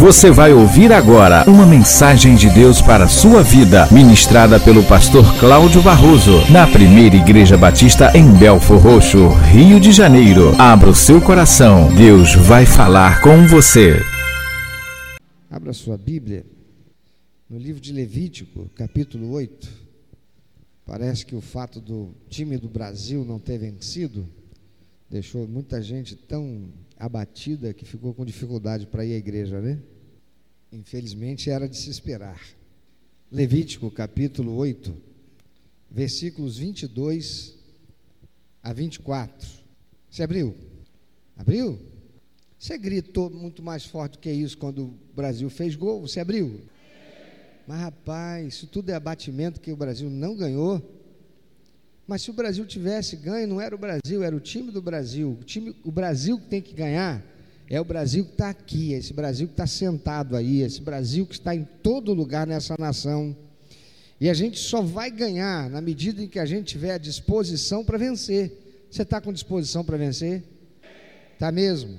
Você vai ouvir agora uma mensagem de Deus para a sua vida, ministrada pelo pastor Cláudio Barroso, na primeira Igreja Batista em Belfor Roxo, Rio de Janeiro. Abra o seu coração, Deus vai falar com você. Abra sua Bíblia no livro de Levítico, capítulo 8. Parece que o fato do time do Brasil não ter vencido deixou muita gente tão abatida que ficou com dificuldade para ir à igreja, né? Infelizmente era de se esperar. Levítico capítulo 8, versículos 22 a 24. Você abriu? Abriu? Você gritou muito mais forte do que isso quando o Brasil fez gol? Você abriu? Mas rapaz, isso tudo é abatimento que o Brasil não ganhou. Mas se o Brasil tivesse ganho, não era o Brasil, era o time do Brasil. O, time, o Brasil que tem que ganhar é o Brasil que está aqui, é esse Brasil que está sentado aí, esse Brasil que está em todo lugar nessa nação. E a gente só vai ganhar na medida em que a gente tiver a disposição para vencer. Você está com disposição para vencer? Está mesmo?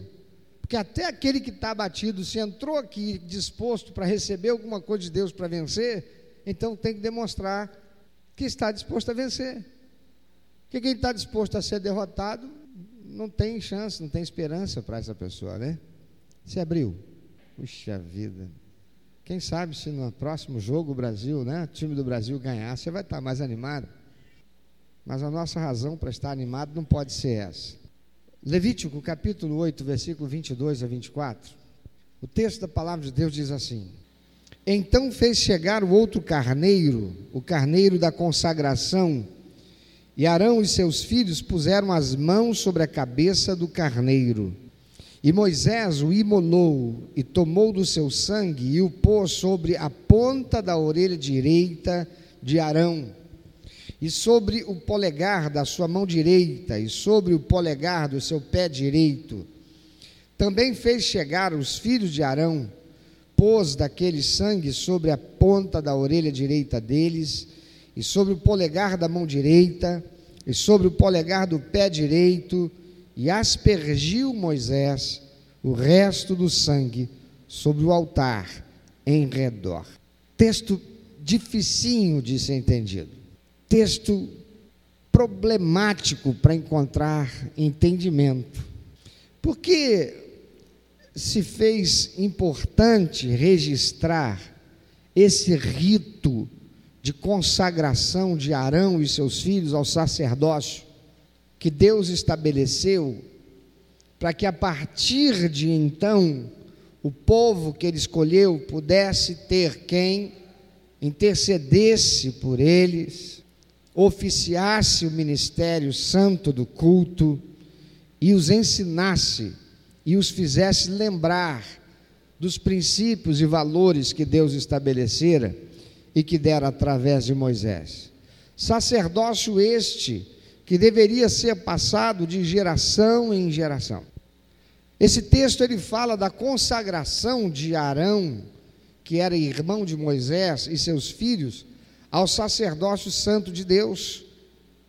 Porque até aquele que está abatido, se entrou aqui disposto para receber alguma coisa de Deus para vencer, então tem que demonstrar que está disposto a vencer. Porque quem está disposto a ser derrotado não tem chance, não tem esperança para essa pessoa, né? Se abriu. Puxa vida. Quem sabe se no próximo jogo o Brasil, né, o time do Brasil ganhar, você vai estar mais animado. Mas a nossa razão para estar animado não pode ser essa. Levítico capítulo 8, versículo 22 a 24. O texto da palavra de Deus diz assim: Então fez chegar o outro carneiro, o carneiro da consagração, e Arão e seus filhos puseram as mãos sobre a cabeça do carneiro. E Moisés o imolou e tomou do seu sangue e o pôs sobre a ponta da orelha direita de Arão, e sobre o polegar da sua mão direita, e sobre o polegar do seu pé direito. Também fez chegar os filhos de Arão, pôs daquele sangue sobre a ponta da orelha direita deles, e sobre o polegar da mão direita, e sobre o polegar do pé direito, e aspergiu Moisés o resto do sangue sobre o altar em redor. Texto dificinho de ser entendido. Texto problemático para encontrar entendimento. Porque se fez importante registrar esse rito de consagração de Arão e seus filhos ao sacerdócio que Deus estabeleceu para que a partir de então o povo que ele escolheu pudesse ter quem intercedesse por eles, oficiasse o ministério santo do culto e os ensinasse e os fizesse lembrar dos princípios e valores que Deus estabelecera e que dera através de Moisés. Sacerdócio este que deveria ser passado de geração em geração. Esse texto ele fala da consagração de Arão, que era irmão de Moisés e seus filhos, ao sacerdócio santo de Deus,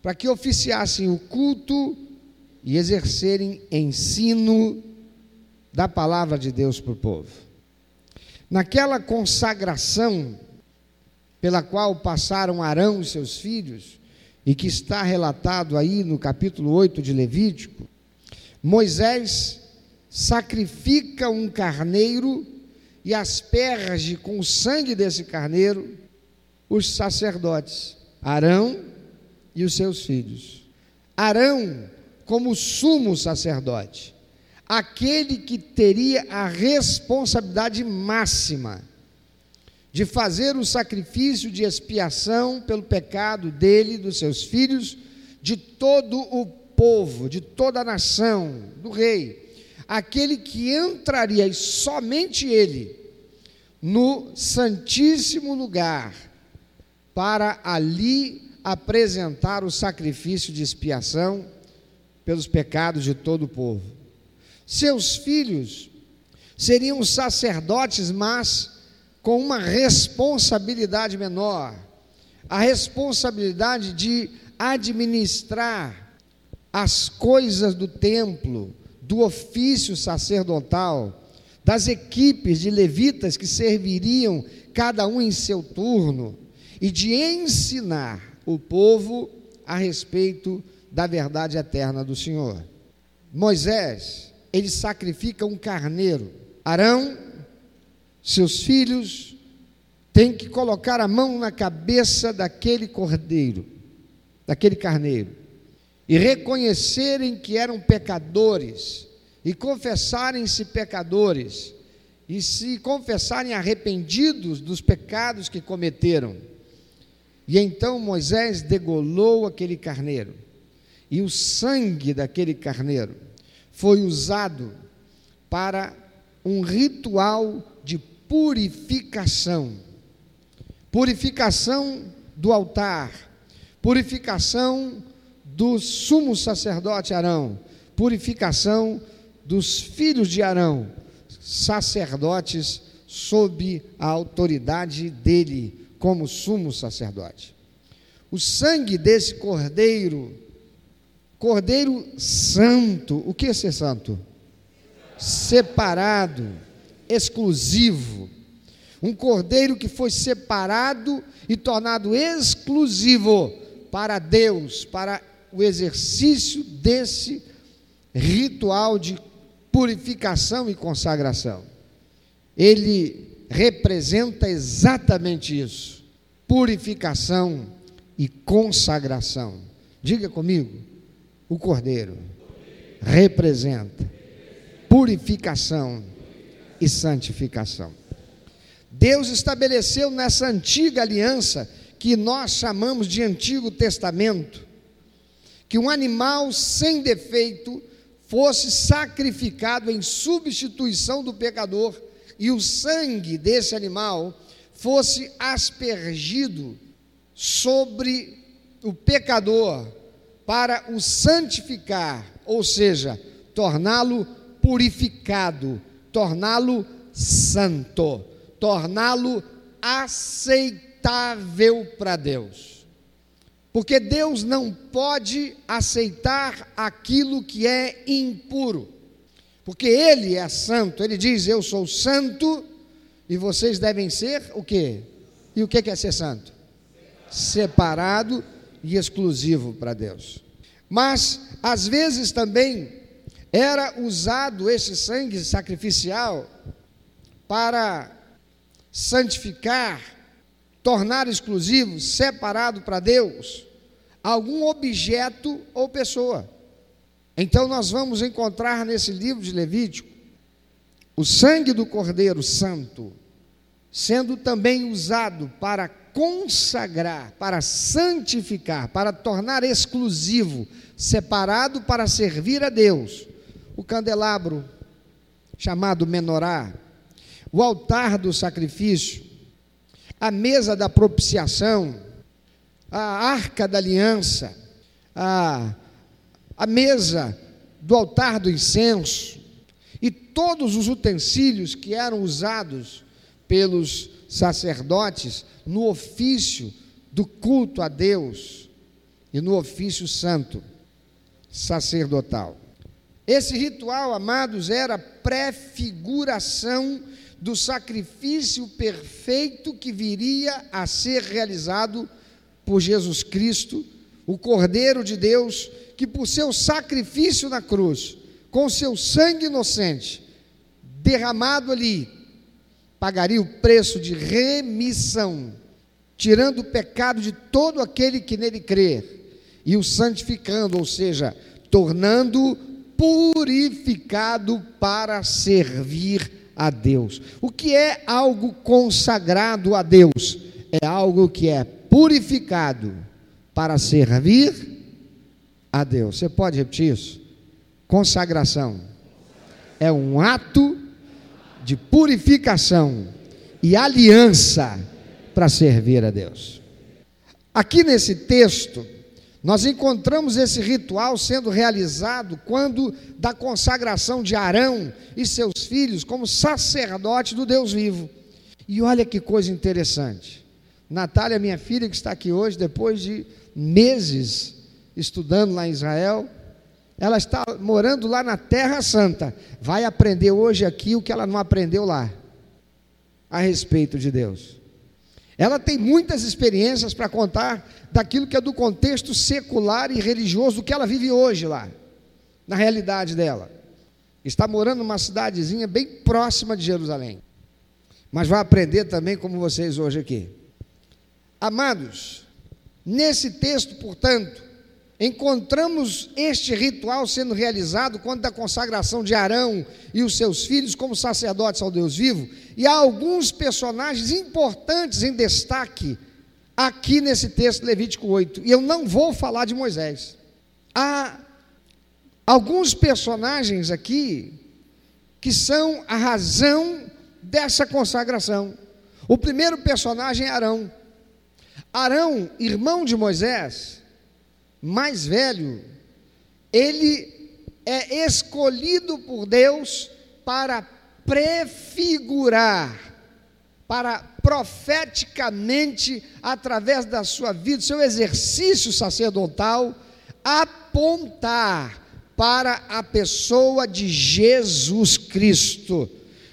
para que oficiassem o culto e exercerem ensino da palavra de Deus para o povo. Naquela consagração, pela qual passaram Arão e seus filhos, e que está relatado aí no capítulo 8 de Levítico, Moisés sacrifica um carneiro e asperge com o sangue desse carneiro os sacerdotes, Arão e os seus filhos. Arão, como sumo sacerdote, aquele que teria a responsabilidade máxima de fazer o sacrifício de expiação pelo pecado dele, dos seus filhos, de todo o povo, de toda a nação, do rei, aquele que entraria, e somente ele, no Santíssimo Lugar, para ali apresentar o sacrifício de expiação pelos pecados de todo o povo. Seus filhos seriam sacerdotes, mas com uma responsabilidade menor, a responsabilidade de administrar as coisas do templo, do ofício sacerdotal, das equipes de levitas que serviriam cada um em seu turno, e de ensinar o povo a respeito da verdade eterna do Senhor. Moisés, ele sacrifica um carneiro. Arão, seus filhos, têm que colocar a mão na cabeça daquele cordeiro, daquele carneiro, e reconhecerem que eram pecadores e confessarem-se pecadores e se confessarem arrependidos dos pecados que cometeram. E então Moisés degolou aquele carneiro, e o sangue daquele carneiro foi usado para um ritual purificação purificação do altar, purificação do sumo sacerdote Arão, purificação dos filhos de Arão, sacerdotes sob a autoridade dele como sumo sacerdote. O sangue desse cordeiro, cordeiro santo, o que é ser santo? Separado, exclusivo. Um cordeiro que foi separado e tornado exclusivo para Deus, para o exercício desse ritual de purificação e consagração. Ele representa exatamente isso: purificação e consagração. Diga comigo, o cordeiro representa purificação e santificação. Deus estabeleceu nessa antiga aliança, que nós chamamos de Antigo Testamento, que um animal sem defeito fosse sacrificado em substituição do pecador e o sangue desse animal fosse aspergido sobre o pecador para o santificar, ou seja, torná-lo purificado, torná-lo santo, torná-lo aceitável para Deus. Porque Deus não pode aceitar aquilo que é impuro. Porque Ele é santo. Ele diz: Eu sou santo e vocês devem ser o quê? E o que é ser santo? Separado e exclusivo para Deus. Mas, às vezes também, era usado esse sangue sacrificial para santificar tornar exclusivo, separado para Deus, algum objeto ou pessoa. Então nós vamos encontrar nesse livro de Levítico o sangue do Cordeiro Santo sendo também usado para consagrar, para santificar, para tornar exclusivo, separado para servir a Deus, o candelabro chamado menorá, o altar do sacrifício, a mesa da propiciação, a arca da aliança, a, a mesa do altar do incenso e todos os utensílios que eram usados pelos sacerdotes no ofício do culto a Deus e no ofício santo sacerdotal. Esse ritual, amados, era prefiguração do sacrifício perfeito que viria a ser realizado por Jesus Cristo, o Cordeiro de Deus, que por seu sacrifício na cruz, com seu sangue inocente, derramado ali, pagaria o preço de remissão, tirando o pecado de todo aquele que nele crer, e o santificando, ou seja, tornando purificado para servir a Deus. O que é algo consagrado a Deus? É algo que é purificado para servir a Deus. Você pode repetir isso? Consagração é um ato de purificação e aliança para servir a Deus. Aqui nesse texto, nós encontramos esse ritual sendo realizado quando da consagração de Arão e seus filhos como sacerdote do Deus vivo. E olha que coisa interessante. Natália, minha filha, que está aqui hoje, depois de meses estudando lá em Israel, ela está morando lá na Terra Santa, vai aprender hoje aqui o que ela não aprendeu lá, a respeito de Deus. Ela tem muitas experiências para contar daquilo que é do contexto secular e religioso que ela vive hoje lá, na realidade dela. Está morando numa cidadezinha bem próxima de Jerusalém, mas vai aprender também como vocês hoje aqui. Amados, nesse texto, portanto, encontramos este ritual sendo realizado quando da consagração de Arão e os seus filhos como sacerdotes ao Deus vivo, e há alguns personagens importantes em destaque aqui nesse texto Levítico 8. E eu não vou falar de Moisés. Há alguns personagens aqui que são a razão dessa consagração. O primeiro personagem é Arão. Arão, irmão de Moisés, mais velho, ele é escolhido por Deus para prefigurar, para profeticamente, através da sua vida, seu exercício sacerdotal, apontar para a pessoa de Jesus Cristo,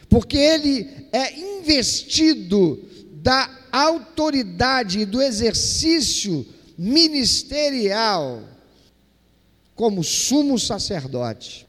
porque ele é investido da autoridade e do exercício ministerial como sumo sacerdote.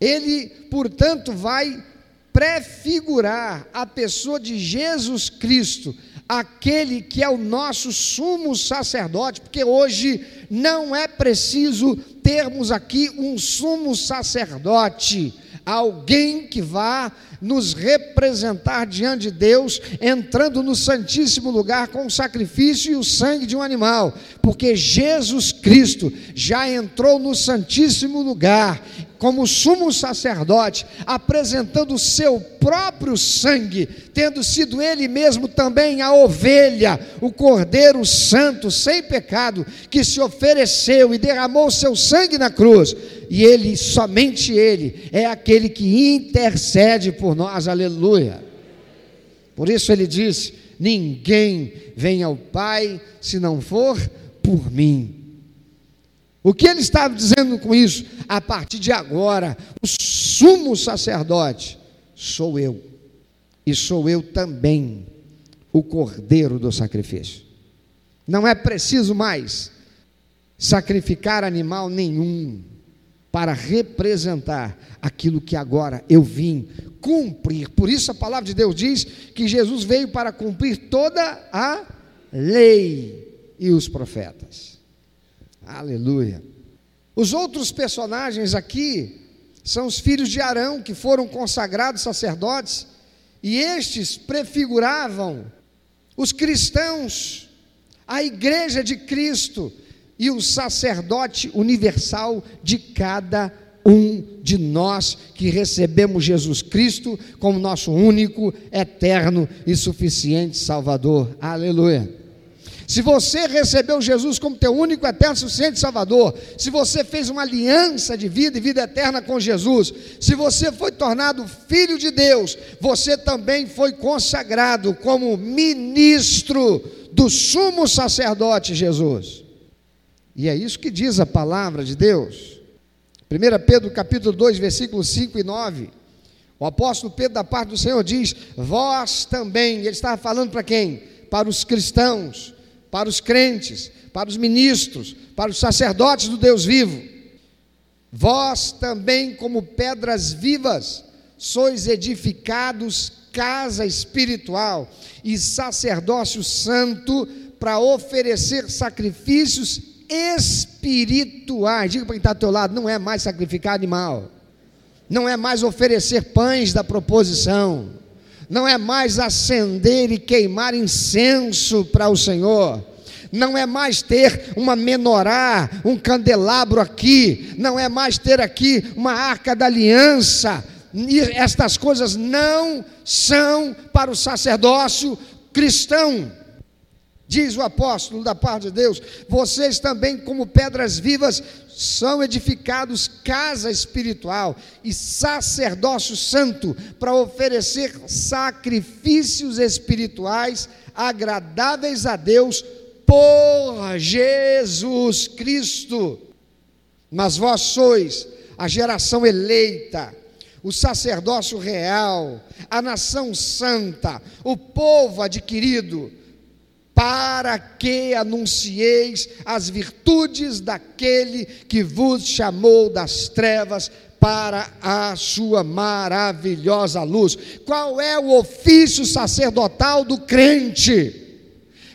Ele, portanto, vai prefigurar a pessoa de Jesus Cristo, aquele que é o nosso sumo sacerdote, porque hoje não é preciso termos aqui um sumo sacerdote, alguém que vá nos representar diante de Deus, entrando no Santíssimo Lugar com o sacrifício e o sangue de um animal, porque Jesus Cristo já entrou no Santíssimo Lugar como sumo sacerdote, apresentando o seu próprio sangue, tendo sido ele mesmo também a ovelha, o cordeiro santo, sem pecado, que se ofereceu e derramou seu sangue na cruz, e ele, somente ele, é aquele que intercede por nós, aleluia. Por isso ele diz: ninguém vem ao Pai se não for por mim. O que ele estava dizendo com isso? A partir de agora, o sumo sacerdote sou eu, e sou eu também o cordeiro do sacrifício. Não é preciso mais sacrificar animal nenhum para representar aquilo que agora eu vim cumprir. Por isso a palavra de Deus diz que Jesus veio para cumprir toda a lei e os profetas. Aleluia. Os outros personagens aqui são os filhos de Arão, que foram consagrados sacerdotes, e estes prefiguravam os cristãos, a igreja de Cristo e o sacerdote universal de cada um de nós que recebemos Jesus Cristo como nosso único, eterno e suficiente Salvador. Aleluia. Se você recebeu Jesus como teu único, eterno, suficiente Salvador, se você fez uma aliança de vida e vida eterna com Jesus, se você foi tornado filho de Deus, você também foi consagrado como ministro do sumo sacerdote Jesus. E é isso que diz a palavra de Deus. 1 Pedro capítulo 2, versículos 5 e 9. O apóstolo Pedro, da parte do Senhor, diz: Vós também, ele estava falando para quem? Para os cristãos para os crentes, para os ministros, para os sacerdotes do Deus vivo. Vós também, como pedras vivas, sois edificados casa espiritual e sacerdócio santo para oferecer sacrifícios espirituais. Diga para quem está ao teu lado: não é mais sacrificar animal, não é mais oferecer pães da proposição não é mais acender e queimar incenso para o Senhor, não é mais ter uma menorá, um candelabro aqui, não é mais ter aqui uma arca da aliança. Estas coisas não são para o sacerdócio cristão. Diz o apóstolo da parte de Deus: vocês também, como pedras vivas, são edificados casa espiritual e sacerdócio santo para oferecer sacrifícios espirituais agradáveis a Deus por Jesus Cristo. Mas vós sois a geração eleita, o sacerdócio real, a nação santa, o povo adquirido, para que anuncieis as virtudes daquele que vos chamou das trevas para a sua maravilhosa luz. Qual é o ofício sacerdotal do crente?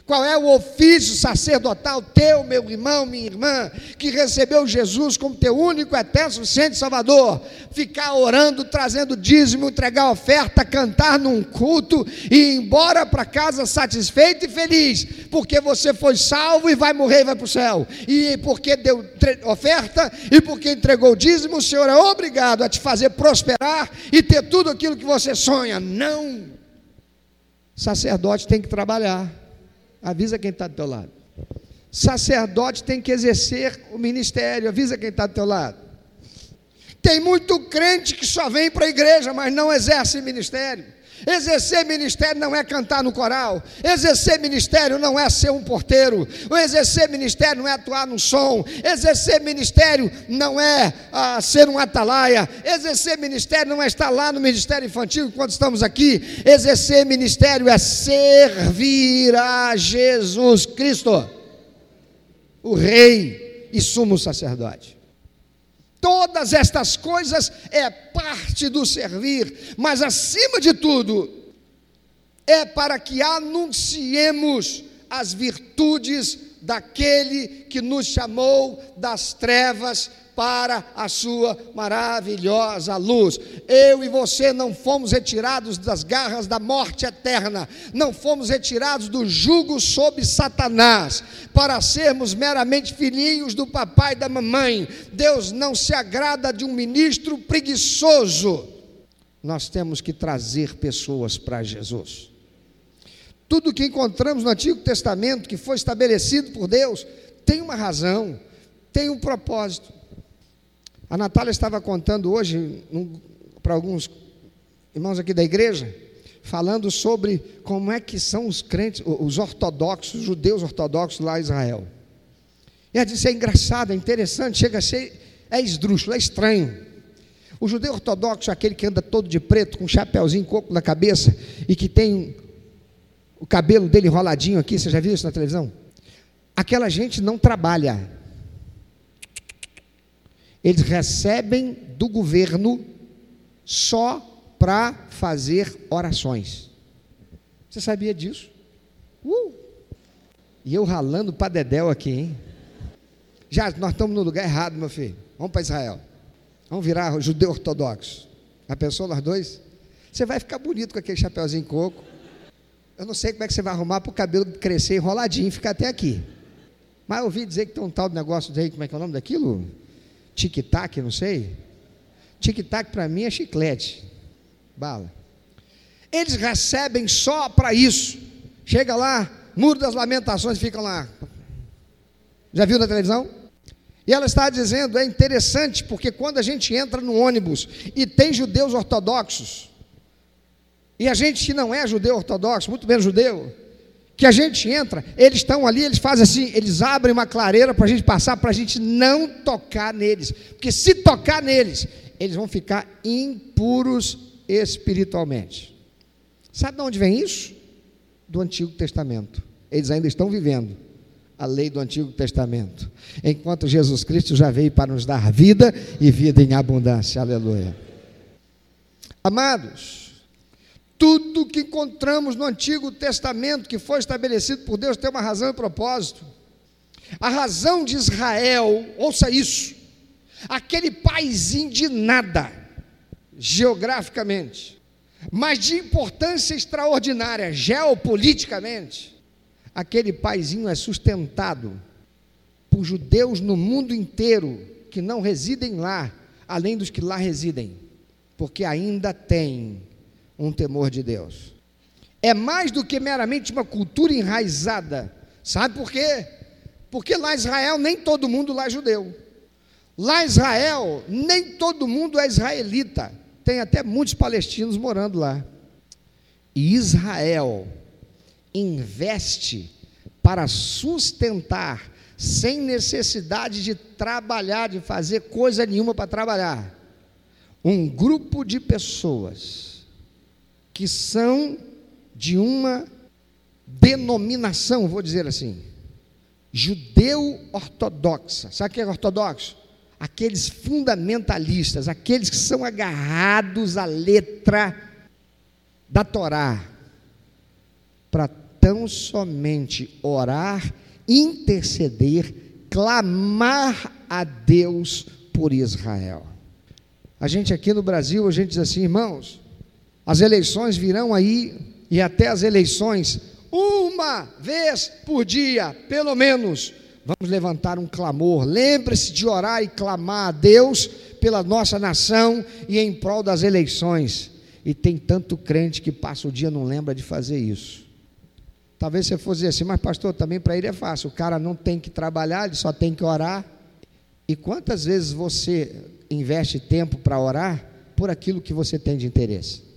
Qual é o ofício sacerdotal teu, meu irmão, minha irmã, que recebeu Jesus como teu único, eterno, suficiente Salvador? Ficar orando, trazendo dízimo, entregar oferta, cantar num culto e ir embora para casa satisfeito e feliz, porque você foi salvo e vai morrer e vai para o céu. E porque deu oferta e porque entregou dízimo, o Senhor é obrigado a te fazer prosperar e ter tudo aquilo que você sonha. Não. Sacerdote tem que trabalhar. Avisa quem está do teu lado. Sacerdote tem que exercer o ministério. Avisa quem está do teu lado. Tem muito crente que só vem para a igreja, mas não exerce ministério. Exercer ministério não é cantar no coral. Exercer ministério não é ser um porteiro. Exercer ministério não é atuar no som. Exercer ministério não é ah, ser um atalaia. Exercer ministério não é estar lá no ministério infantil enquanto estamos aqui. Exercer ministério é servir a Jesus Cristo, o Rei e sumo sacerdote. Todas estas coisas é parte do servir, mas acima de tudo, é para que anunciemos as virtudes daquele que nos chamou das trevas para a sua maravilhosa luz. Eu e você não fomos retirados das garras da morte eterna, não fomos retirados do jugo sob Satanás, para sermos meramente filhinhos do papai e da mamãe. Deus não se agrada de um ministro preguiçoso. Nós temos que trazer pessoas para Jesus. Tudo que encontramos no Antigo Testamento, que foi estabelecido por Deus, tem uma razão, tem um propósito. A Natália estava contando hoje para alguns irmãos aqui da igreja, falando sobre como é que são os crentes, os ortodoxos, os judeus ortodoxos lá em Israel. E ela disse: é engraçado, é interessante, chega a ser, é esdrúxulo, é estranho. O judeu ortodoxo é aquele que anda todo de preto, com um chapéuzinho coco na cabeça e que tem o cabelo dele enroladinho aqui, você já viu isso na televisão? Aquela gente não trabalha, eles recebem do governo só para fazer orações. Você sabia disso? Uh! E eu ralando para Dedéu aqui, hein? Já nós estamos no lugar errado, meu filho. Vamos para Israel. Vamos virar judeu ortodoxo. Já pensou nós dois? Você vai ficar bonito com aquele chapéuzinho coco. Eu não sei como é que você vai arrumar para o cabelo crescer enroladinho e ficar até aqui. Mas eu ouvi dizer que tem um tal de negócio aí, como é que é o nome daquilo? Tic-tac, não sei. Tic-tac para mim é chiclete, bala. Eles recebem só para isso. Chega lá, Muro das Lamentações, ficam lá. Já viu na televisão? E ela está dizendo, é interessante, porque quando a gente entra no ônibus e tem judeus ortodoxos, e a gente que não é judeu ortodoxo, muito menos judeu, que a gente entra, eles estão ali, eles fazem assim, eles abrem uma clareira para a gente passar, para a gente não tocar neles, porque se tocar neles, eles vão ficar impuros espiritualmente. Sabe de onde vem isso? Do Antigo Testamento. Eles ainda estão vivendo a lei do Antigo Testamento, enquanto Jesus Cristo já veio para nos dar vida e vida em abundância. Aleluia. Amados, tudo que encontramos no Antigo Testamento, que foi estabelecido por Deus, tem uma razão e propósito. A razão de Israel, ouça isso, aquele paizinho de nada, geograficamente, mas de importância extraordinária, geopoliticamente, aquele paizinho é sustentado por judeus no mundo inteiro que não residem lá, além dos que lá residem, porque ainda tem um temor de Deus. É mais do que meramente uma cultura enraizada. Sabe por quê? Porque lá em Israel nem todo mundo lá é judeu. Lá em Israel nem todo mundo é israelita. Tem até muitos palestinos morando lá. E Israel investe para sustentar sem necessidade de trabalhar, de fazer coisa nenhuma para trabalhar. Um grupo de pessoas que são de uma denominação, vou dizer assim, judeu ortodoxa. Sabe o que é ortodoxo? Aqueles fundamentalistas, aqueles que são agarrados à letra da Torá, para tão somente orar interceder, clamar a Deus por Israel. A gente aqui no Brasil, a gente diz assim, irmãos, as eleições virão aí e até as eleições, uma vez por dia, pelo menos, vamos levantar um clamor. Lembre-se de orar e clamar a Deus pela nossa nação e em prol das eleições. E tem tanto crente que passa o dia não lembra de fazer isso. Talvez você fosse dizer assim, mas pastor, também para ele é fácil. O cara não tem que trabalhar, ele só tem que orar. E quantas vezes você investe tempo para orar por aquilo que você tem de interesse?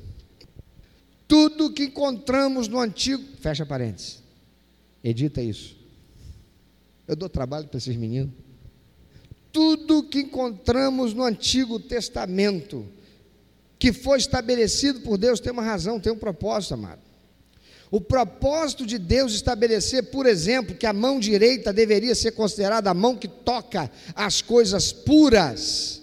Tudo que encontramos no antigo, fecha parênteses. Edita isso. Eu dou trabalho para esses meninos. Tudo que encontramos no Antigo Testamento, que foi estabelecido por Deus, tem uma razão, tem um propósito, amado. O propósito de Deus estabelecer, por exemplo, que a mão direita deveria ser considerada a mão que toca as coisas puras,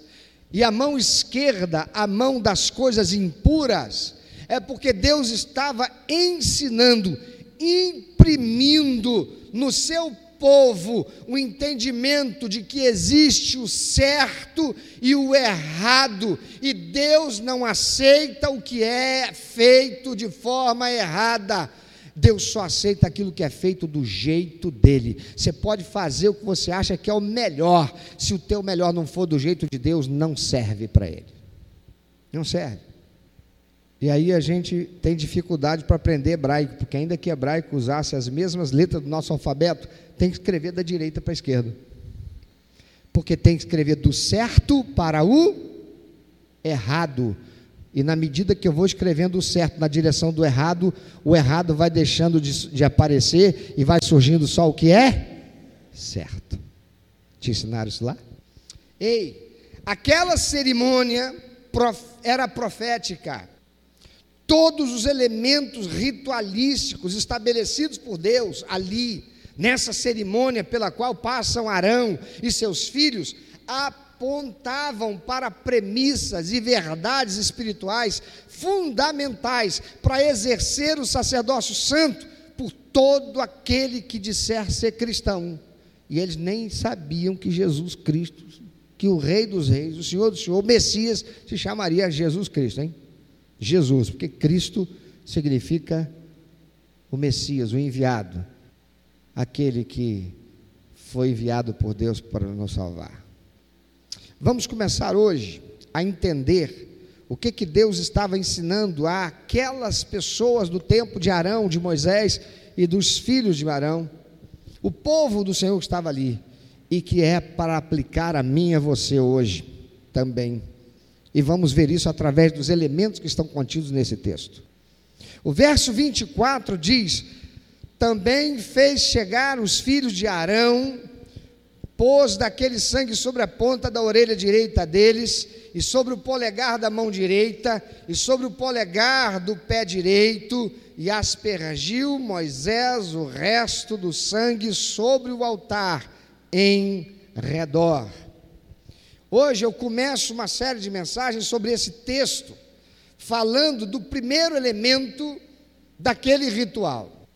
e a mão esquerda, a mão das coisas impuras, é porque Deus estava ensinando, imprimindo no seu povo o entendimento de que existe o certo e o errado, e Deus não aceita o que é feito de forma errada. Deus só aceita aquilo que é feito do jeito dele. Você pode fazer o que você acha que é o melhor. Se o teu melhor não for do jeito de Deus, não serve para ele. Não serve. E aí a gente tem dificuldade para aprender hebraico, porque ainda que hebraico usasse as mesmas letras do nosso alfabeto, tem que escrever da direita para a esquerda. Porque tem que escrever do certo para o errado. E na medida que eu vou escrevendo o certo na direção do errado, o errado vai deixando de, de aparecer e vai surgindo só o que é certo. Te ensinaram isso lá? Ei, aquela cerimônia prof, era profética. Todos os elementos ritualísticos estabelecidos por Deus ali, nessa cerimônia pela qual passam Arão e seus filhos, apontavam para premissas e verdades espirituais fundamentais para exercer o sacerdócio santo por todo aquele que disser ser cristão. E eles nem sabiam que Jesus Cristo, que o Rei dos Reis, o Senhor do Senhor, o Messias, se chamaria Jesus Cristo, hein? Jesus, porque Cristo significa o Messias, o enviado, aquele que foi enviado por Deus para nos salvar. Vamos começar hoje a entender o que, que Deus estava ensinando àquelas pessoas do tempo de Arão, de Moisés e dos filhos de Arão, o povo do Senhor que estava ali, e que é para aplicar a mim e a você hoje também. E vamos ver isso através dos elementos que estão contidos nesse texto. O verso 24 diz: Também fez chegar os filhos de Arão pôs daquele sangue sobre a ponta da orelha direita deles, e sobre o polegar da mão direita, e sobre o polegar do pé direito, e aspergiu Moisés o resto do sangue sobre o altar, em redor. Hoje eu começo uma série de mensagens sobre esse texto, falando do primeiro elemento daquele ritual.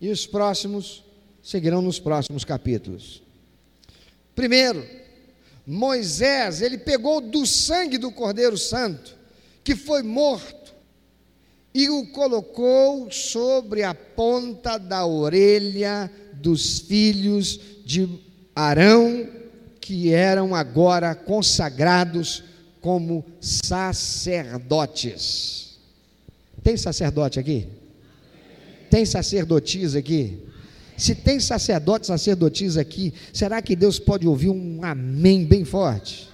E os próximos seguirão nos próximos capítulos. Primeiro, Moisés, ele pegou do sangue do Cordeiro Santo, que foi morto, e o colocou sobre a ponta da orelha dos filhos de Arão, que eram agora consagrados como sacerdotes. Tem sacerdote aqui? Tem sacerdotisa aqui? Se tem sacerdotes, sacerdotisas aqui, será que Deus pode ouvir um amém bem forte?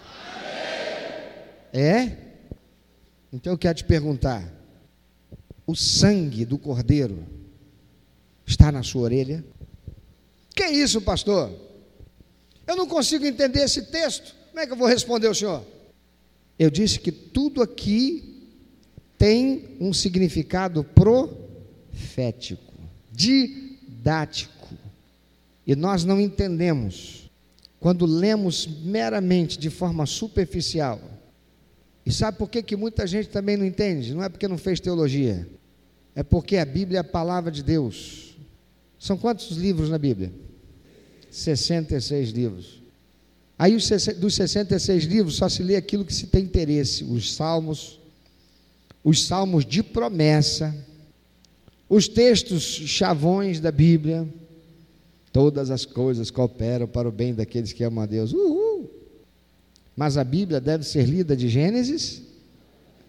Amém. É? Então eu quero te perguntar: o sangue do cordeiro está na sua orelha? Que isso, pastor? Eu não consigo entender esse texto. Como é que eu vou responder senhor? Eu disse que tudo aqui tem um significado profético, didático. E nós não entendemos quando lemos meramente de forma superficial. E sabe por que, que muita gente também não entende? Não é porque não fez teologia, é porque a Bíblia é a palavra de Deus. São quantos livros na Bíblia? 66 livros. Aí dos 66 livros só se lê aquilo que se tem interesse, os salmos, os salmos de promessa, os textos chavões da Bíblia, todas as coisas cooperam para o bem daqueles que amam a Deus. Uhul! Mas a Bíblia deve ser lida de Gênesis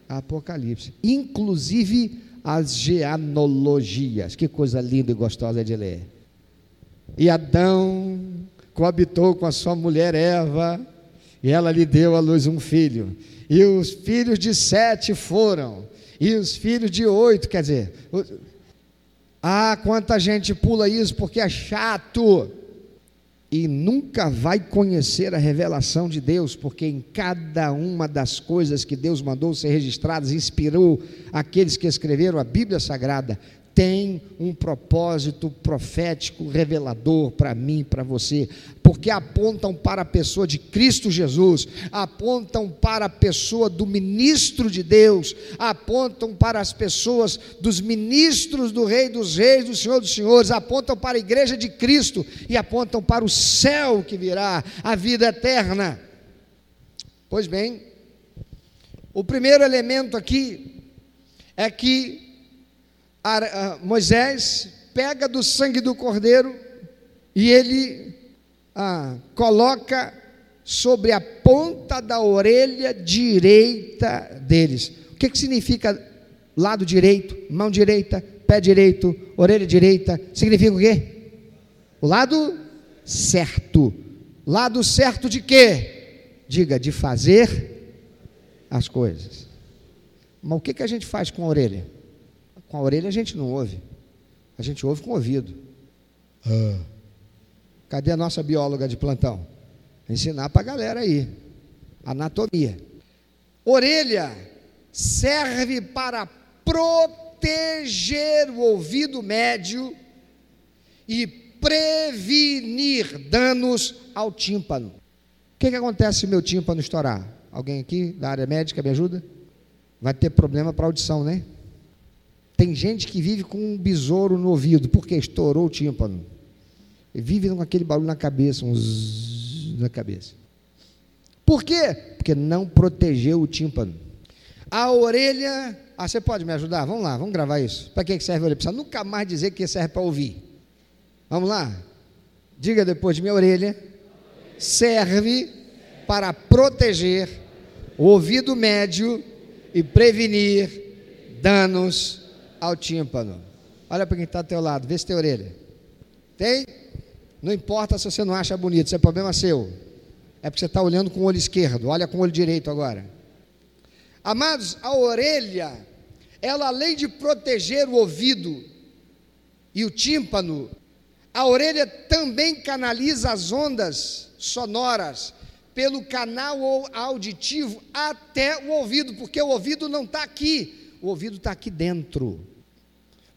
a Apocalipse, inclusive as genealogias. Que coisa linda e gostosa de ler. E Adão coabitou com a sua mulher Eva, e ela lhe deu à luz um filho. E os filhos de sete foram, e os filhos de oito, quer dizer, ah, quanta gente pula isso porque é chato e nunca vai conhecer a revelação de Deus, porque em cada uma das coisas que Deus mandou ser registradas, inspirou aqueles que escreveram a Bíblia Sagrada, tem um propósito profético revelador para mim, para você, porque apontam para a pessoa de Cristo Jesus, apontam para a pessoa do ministro de Deus, apontam para as pessoas dos ministros do Rei dos Reis, do Senhor dos Senhores, apontam para a igreja de Cristo e apontam para o céu que virá, a vida eterna. Pois bem, o primeiro elemento aqui é que Moisés pega do sangue do cordeiro e ele ah, coloca sobre a ponta da orelha direita deles. O que, que significa lado direito, mão direita, pé direito, orelha direita? Significa o quê? O lado certo. Lado certo de quê? Diga, de fazer as coisas. Mas o que, que a gente faz com a orelha? Com a orelha a gente não ouve, a gente ouve com o ouvido. Ah. Cadê a nossa bióloga de plantão? Ensinar para a galera aí. Anatomia. Orelha serve para proteger o ouvido médio e prevenir danos ao tímpano. O que, que acontece se meu tímpano estourar? Alguém aqui da área médica me ajuda? Vai ter problema para audição, né? Tem gente que vive com um besouro no ouvido, porque estourou o tímpano. Vive com aquele barulho na cabeça, um zzz na cabeça. Por quê? Porque não protegeu o tímpano. A orelha. Ah, você pode me ajudar? Vamos lá, vamos gravar isso. Para que serve a orelha? Precisa nunca mais dizer que serve para ouvir. Vamos lá? Diga depois de minha orelha. Serve para proteger o ouvido médio e prevenir danos ao tímpano. Olha para quem está ao teu lado, vê se tem orelha. Tem? Não importa se você não acha bonito, isso é problema seu. É porque você está olhando com o olho esquerdo, olha com o olho direito agora. Amados, a orelha, ela além de proteger o ouvido e o tímpano, a orelha também canaliza as ondas sonoras pelo canal auditivo até o ouvido, porque o ouvido não está aqui, o ouvido está aqui dentro.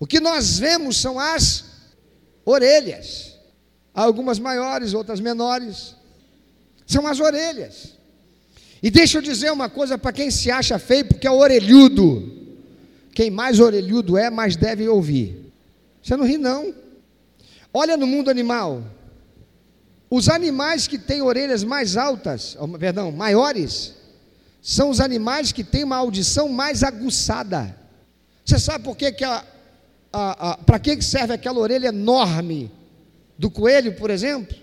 O que nós vemos são as orelhas, algumas maiores, outras menores. São as orelhas. E deixa eu dizer uma coisa para quem se acha feio, porque é orelhudo. Quem mais orelhudo é, mais deve ouvir. Você não ri, não. Olha no mundo animal. Os animais que têm orelhas mais altas, perdão, maiores, são os animais que têm uma audição mais aguçada. Você sabe por que, que a, para que serve aquela orelha enorme do coelho, por exemplo?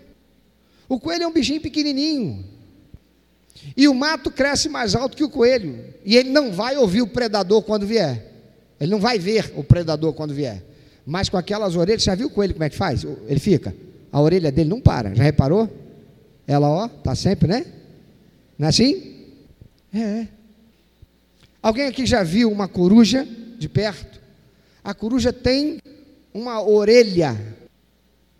O coelho é um bichinho pequenininho. E o mato cresce mais alto que o coelho. E ele não vai ouvir o predador quando vier. Ele não vai ver o predador quando vier. Mas com aquelas orelhas, já viu o coelho como é que faz? Ele fica. A orelha dele não para. Já reparou? Ela, ó, tá sempre, né? Não é assim? É. Alguém aqui já viu uma coruja de perto? A coruja tem uma orelha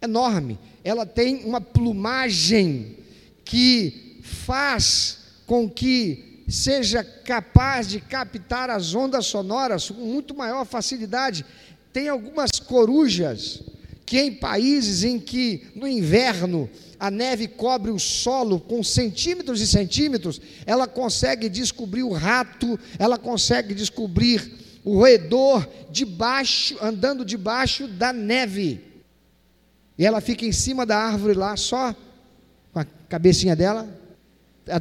enorme, ela tem uma plumagem que faz com que seja capaz de captar as ondas sonoras com muito maior facilidade. Tem algumas corujas que em países em que no inverno a neve cobre o solo com centímetros e centímetros, ela consegue descobrir o rato, ela consegue descobrir o roedor debaixo, andando debaixo da neve. E ela fica em cima da árvore lá, só com a cabecinha dela.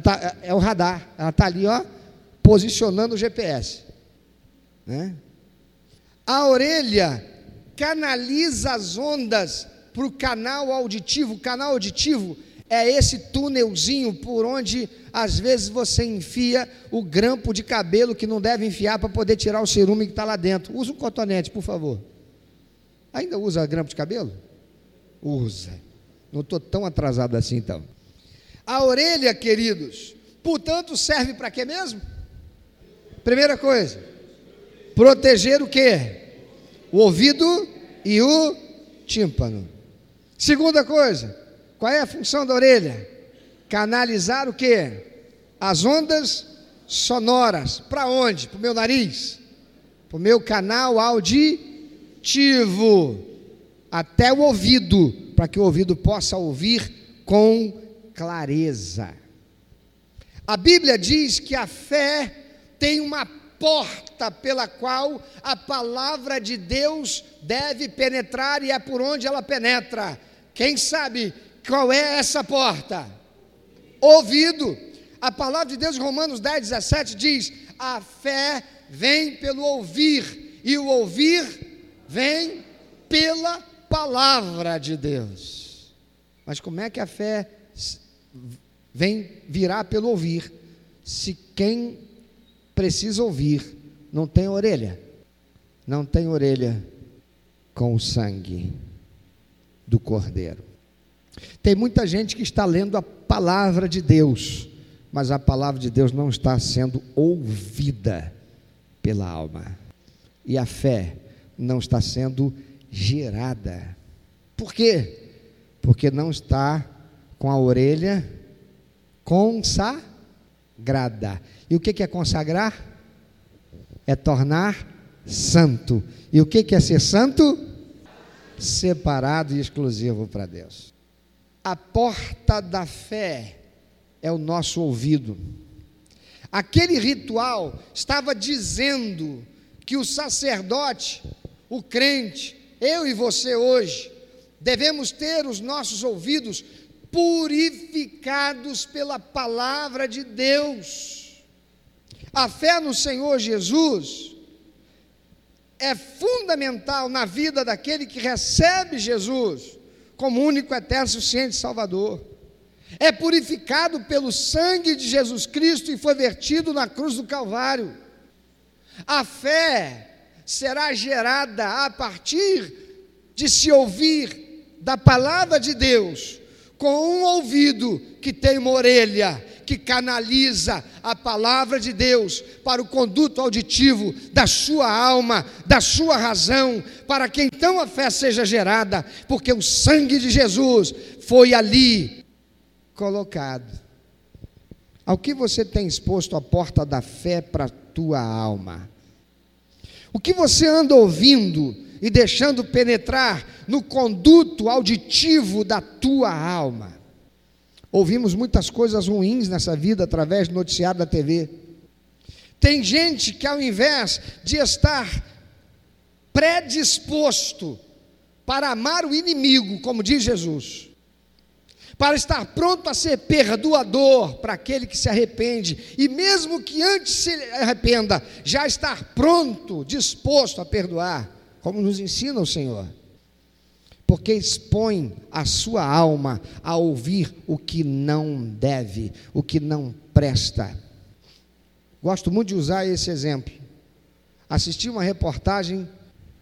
Tá, é o radar, ela está ali, ó, posicionando o GPS. Né? A orelha canaliza as ondas para o canal auditivo. O canal auditivo é esse túnelzinho por onde às vezes você enfia o grampo de cabelo que não deve enfiar para poder tirar o cerume que está lá dentro. Usa um cotonete, por favor. Ainda usa grampo de cabelo? Usa. Não estou tão atrasado assim então. A orelha, queridos, portanto, serve para quê mesmo? Primeira coisa, proteger o quê? O ouvido e o tímpano. Segunda coisa, qual é a função da orelha? Canalizar o quê? As ondas sonoras. Para onde? Para o meu nariz? Para o meu canal auditivo. Até o ouvido, para que o ouvido possa ouvir com clareza. A Bíblia diz que a fé tem uma porta pela qual a palavra de Deus deve penetrar e é por onde ela penetra. Quem sabe qual é essa porta? Ouvido. A palavra de Deus, Romanos 10, 17, diz: A fé vem pelo ouvir, e o ouvir vem pela palavra de Deus. Mas como é que a fé vem virar pelo ouvir, se quem precisa ouvir não tem orelha? Não tem orelha com o sangue do Cordeiro. Tem muita gente que está lendo a palavra de Deus, mas a palavra de Deus não está sendo ouvida pela alma. E a fé não está sendo gerada. Por quê? Porque não está com a orelha consagrada. E o que é consagrar? É tornar santo. E o que é ser santo? separado e exclusivo para Deus. A porta da fé é o nosso ouvido. Aquele ritual estava dizendo que o sacerdote, o crente, eu e você hoje, devemos ter os nossos ouvidos purificados pela palavra de Deus. A fé no Senhor Jesus é fundamental na vida daquele que recebe Jesus como único, eterno, suficiente Salvador. É purificado pelo sangue de Jesus Cristo e foi vertido na cruz do Calvário. A fé será gerada a partir de se ouvir da palavra de Deus com um ouvido que tem uma orelha que canaliza a palavra de Deus para o conduto auditivo da sua alma, da sua razão, para que então a fé seja gerada, porque o sangue de Jesus foi ali colocado. Ao que você tem exposto a porta da fé para a tua alma? O que você anda ouvindo e deixando penetrar no conduto auditivo da tua alma? Ouvimos muitas coisas ruins nessa vida através do noticiário da TV. Tem gente que, ao invés de estar predisposto para amar o inimigo, como diz Jesus, para estar pronto a ser perdoador para aquele que se arrepende, e mesmo que antes se arrependa, já estar pronto, disposto a perdoar, como nos ensina o Senhor porque expõe a sua alma a ouvir o que não deve, o que não presta. Gosto muito de usar esse exemplo. Assisti uma reportagem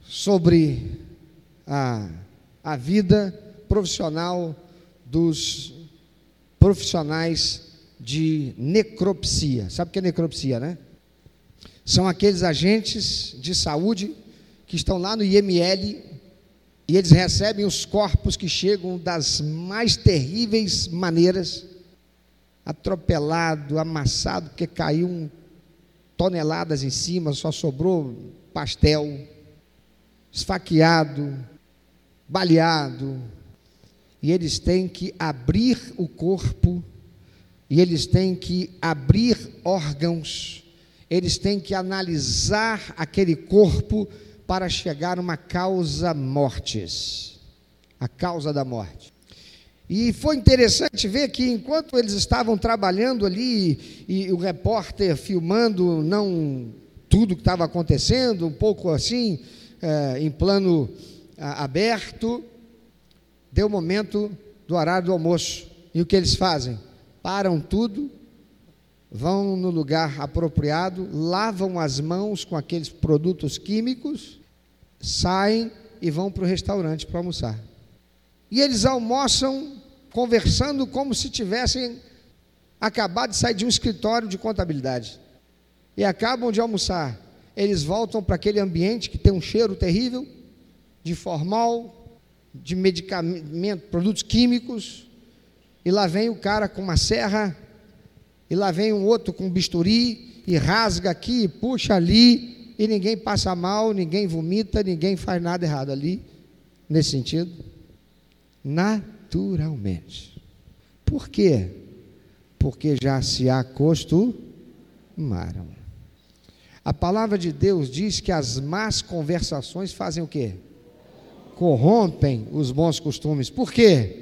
sobre a, a vida profissional dos profissionais de necropsia. Sabe o que é necropsia, né? São aqueles agentes de saúde que estão lá no IML e eles recebem os corpos que chegam das mais terríveis maneiras, atropelado, amassado, porque caiu toneladas em cima, só sobrou pastel, esfaqueado, baleado. E eles têm que abrir o corpo, e eles têm que abrir órgãos, eles têm que analisar aquele corpo para chegar uma causa mortes, a causa da morte. E foi interessante ver que enquanto eles estavam trabalhando ali e o repórter filmando não tudo que estava acontecendo, um pouco assim, é, em plano a, aberto, deu o momento do horário do almoço. E o que eles fazem? Param tudo, vão no lugar apropriado, lavam as mãos com aqueles produtos químicos, saem e vão para o restaurante para almoçar. E eles almoçam conversando como se tivessem acabado de sair de um escritório de contabilidade. E acabam de almoçar. Eles voltam para aquele ambiente que tem um cheiro terrível, de formal, de medicamento, produtos químicos, e lá vem o cara com uma serra, e lá vem um outro com bisturi, e rasga aqui, puxa ali, e ninguém passa mal, ninguém vomita, ninguém faz nada errado ali, nesse sentido. Naturalmente. Por quê? Porque já se acostumaram. A palavra de Deus diz que as más conversações fazem o quê? corrompem os bons costumes. Por quê?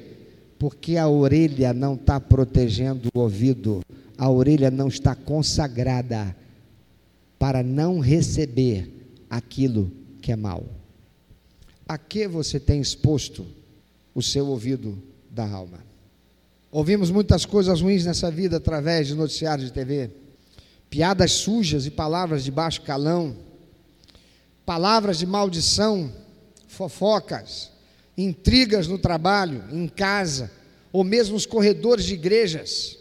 Porque a orelha não está protegendo o ouvido, a orelha não está consagrada para não receber aquilo que é mal. A que você tem exposto o seu ouvido da alma? Ouvimos muitas coisas ruins nessa vida através de noticiários de TV, piadas sujas e palavras de baixo calão, palavras de maldição fofocas, intrigas no trabalho, em casa, ou mesmo nos corredores de igrejas.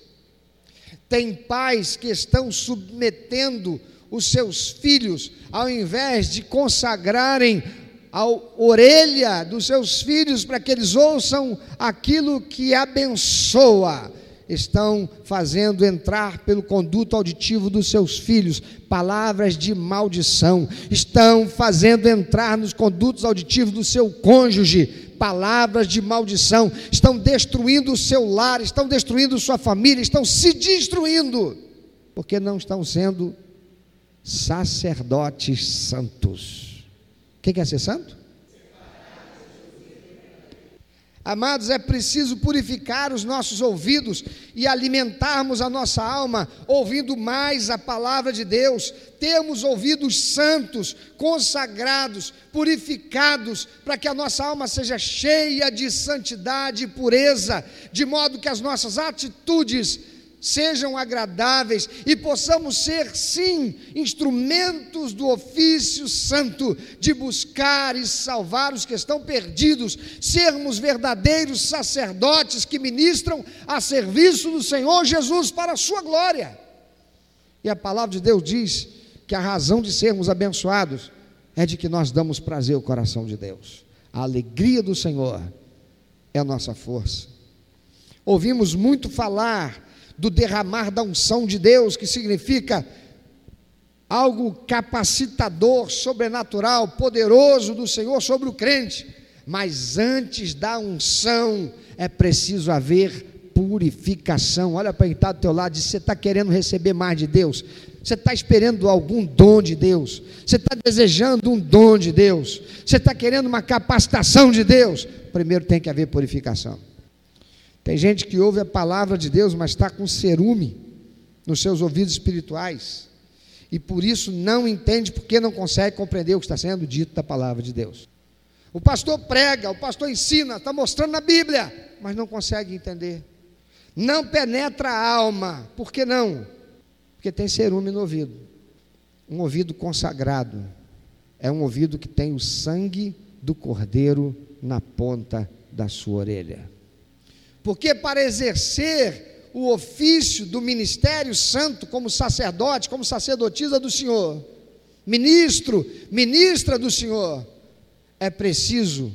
Tem pais que estão submetendo os seus filhos, ao invés de consagrarem a orelha dos seus filhos para que eles ouçam aquilo que abençoa, estão fazendo entrar pelo conduto auditivo dos seus filhos palavras de maldição, estão fazendo entrar nos condutos auditivos do seu cônjuge palavras de maldição, estão destruindo o seu lar, estão destruindo sua família, estão se destruindo, porque não estão sendo sacerdotes santos. Quem quer ser santo? Amados, é preciso purificar os nossos ouvidos e alimentarmos a nossa alma ouvindo mais a palavra de Deus. Temos ouvidos santos, consagrados, purificados, para que a nossa alma seja cheia de santidade e pureza, de modo que as nossas atitudes sejam agradáveis e possamos ser, sim, instrumentos do ofício santo de buscar e salvar os que estão perdidos, sermos verdadeiros sacerdotes que ministram a serviço do Senhor Jesus para a sua glória. E a palavra de Deus diz que a razão de sermos abençoados é de que nós damos prazer ao coração de Deus. A alegria do Senhor é a nossa força. Ouvimos muito falar do derramar da unção de Deus, que significa algo capacitador, sobrenatural, poderoso do Senhor sobre o crente. Mas antes da unção é preciso haver purificação. Olha para quem está do teu lado, diz, você está querendo receber mais de Deus? Você está esperando algum dom de Deus? Você está desejando um dom de Deus? Você está querendo uma capacitação de Deus? Primeiro tem que haver purificação. Tem gente que ouve a palavra de Deus, mas está com cerume nos seus ouvidos espirituais. E por isso não entende porque não consegue compreender o que está sendo dito da palavra de Deus. O pastor prega, o pastor ensina, está mostrando na Bíblia, mas não consegue entender. Não penetra a alma. Por que não? Porque tem cerume no ouvido. Um ouvido consagrado. É um ouvido que tem o sangue do cordeiro na ponta da sua orelha. Porque para exercer o ofício do ministério santo como sacerdote, como sacerdotisa do Senhor, ministro, ministra do Senhor, é preciso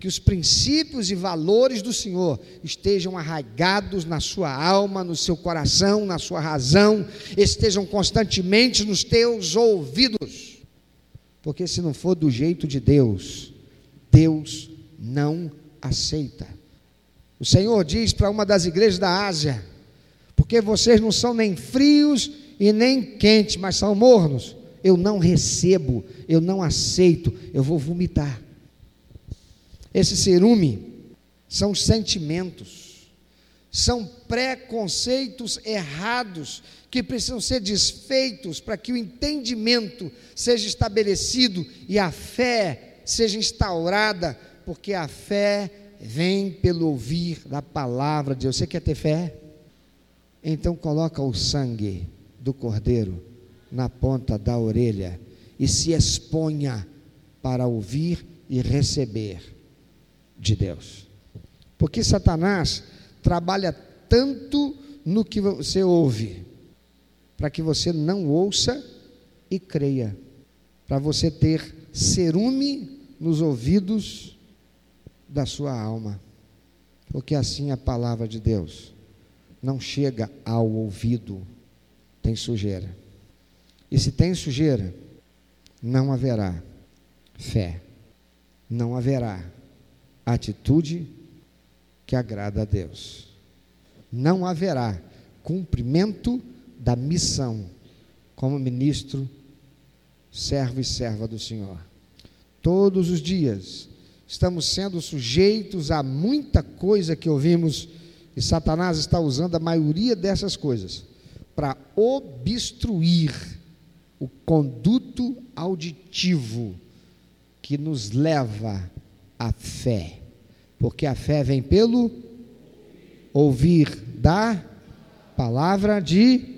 que os princípios e valores do Senhor estejam arraigados na sua alma, no seu coração, na sua razão, estejam constantemente nos teus ouvidos. Porque se não for do jeito de Deus, Deus não aceita. O Senhor diz para uma das igrejas da Ásia: porque vocês não são nem frios e nem quentes, mas são mornos. Eu não recebo, eu não aceito, eu vou vomitar. Esse cerume são sentimentos, são preconceitos errados que precisam ser desfeitos para que o entendimento seja estabelecido e a fé seja instaurada, porque a fé vem pelo ouvir da palavra de Deus. Você quer ter fé? Então coloca o sangue do cordeiro na ponta da orelha e se exponha para ouvir e receber de Deus. Porque Satanás trabalha tanto no que você ouve, para que você não ouça e creia, para você ter cerume nos ouvidos da sua alma, porque assim a palavra de Deus não chega ao ouvido, tem sujeira. E se tem sujeira, não haverá fé, não haverá atitude que agrada a Deus. Não haverá cumprimento da missão como ministro, servo e serva do Senhor. Todos os dias estamos sendo sujeitos a muita coisa que ouvimos e Satanás está usando a maioria dessas coisas para obstruir o conduto auditivo que nos leva a fé. Porque a fé vem pelo ouvir da palavra de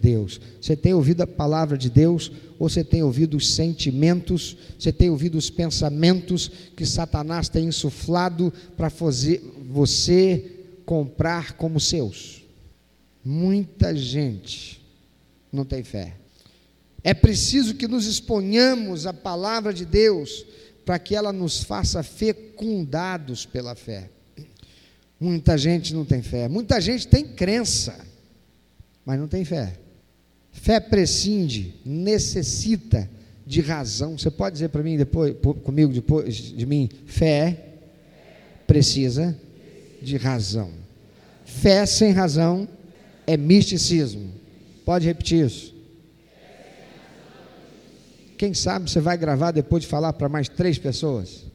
Deus. Você tem ouvido a palavra de Deus, você tem ouvido os sentimentos, você tem ouvido os pensamentos que Satanás tem insuflado para fazer você comprar como seus. Muita gente não tem fé. É preciso que nos exponhamos à palavra de Deus para que ela nos faça fecundados pela fé. Muita gente não tem fé, muita gente tem crença, mas não tem fé. Fé prescinde, necessita de razão. Você pode dizer para mim depois, comigo depois de mim, fé precisa de razão. Fé sem razão é misticismo. Pode repetir isso. Quem sabe você vai gravar depois de falar para mais três pessoas?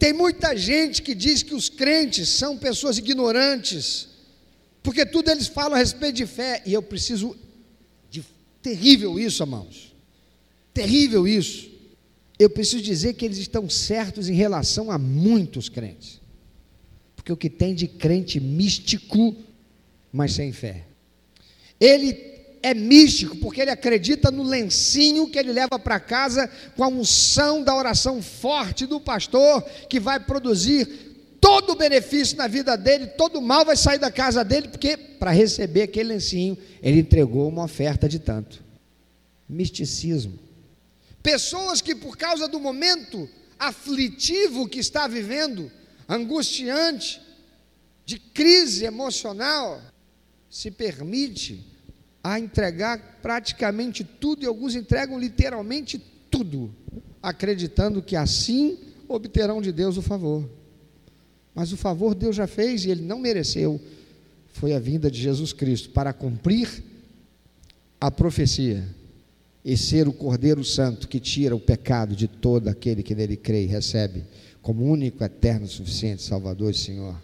Tem muita gente que diz que os crentes são pessoas ignorantes, porque tudo eles falam a respeito de fé, e eu preciso de terrível isso, irmãos. Terrível isso. Eu preciso dizer que eles estão certos em relação a muitos crentes. Porque o que tem de crente místico, mas sem fé. Ele é místico porque ele acredita no lencinho que ele leva para casa com a unção da oração forte do pastor, que vai produzir todo o benefício na vida dele, todo o mal vai sair da casa dele, porque para receber aquele lencinho, ele entregou uma oferta de tanto. Misticismo. Pessoas que, por causa do momento aflitivo que está vivendo, angustiante, de crise emocional, se permite a entregar praticamente tudo, e alguns entregam literalmente tudo, acreditando que assim obterão de Deus o favor. Mas o favor Deus já fez e ele não mereceu. Foi a vinda de Jesus Cristo para cumprir a profecia e ser o Cordeiro Santo que tira o pecado de todo aquele que nele crê e recebe como único, eterno, suficiente Salvador e Senhor.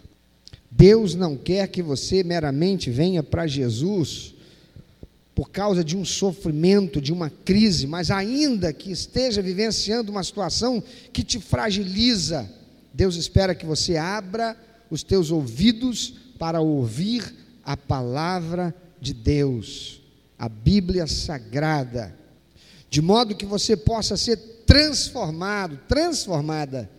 Deus não quer que você meramente venha para Jesus por causa de um sofrimento, de uma crise, mas ainda que esteja vivenciando uma situação que te fragiliza, Deus espera que você abra os teus ouvidos para ouvir a palavra de Deus, a Bíblia Sagrada, de modo que você possa ser transformado, transformada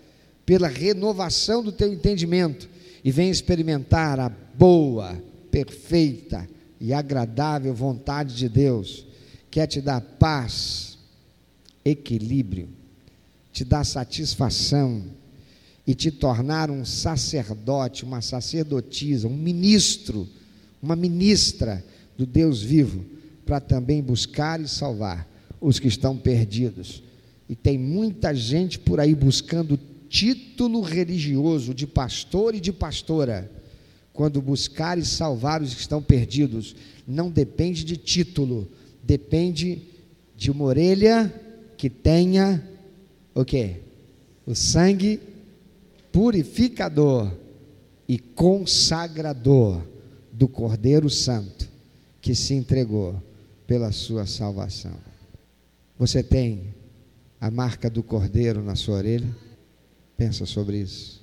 pela renovação do teu entendimento e venha experimentar a boa, perfeita e agradável vontade de Deus, quer te dar paz, equilíbrio, te dar satisfação e te tornar um sacerdote, uma sacerdotisa, um ministro, uma ministra do Deus vivo, para também buscar e salvar os que estão perdidos. E tem muita gente por aí buscando título religioso de pastor e de pastora. Quando buscar e salvar os que estão perdidos, não depende de título, depende de uma orelha que tenha o quê? O sangue purificador e consagrador do Cordeiro Santo que se entregou pela sua salvação. Você tem a marca do Cordeiro na sua orelha? Pensa sobre isso.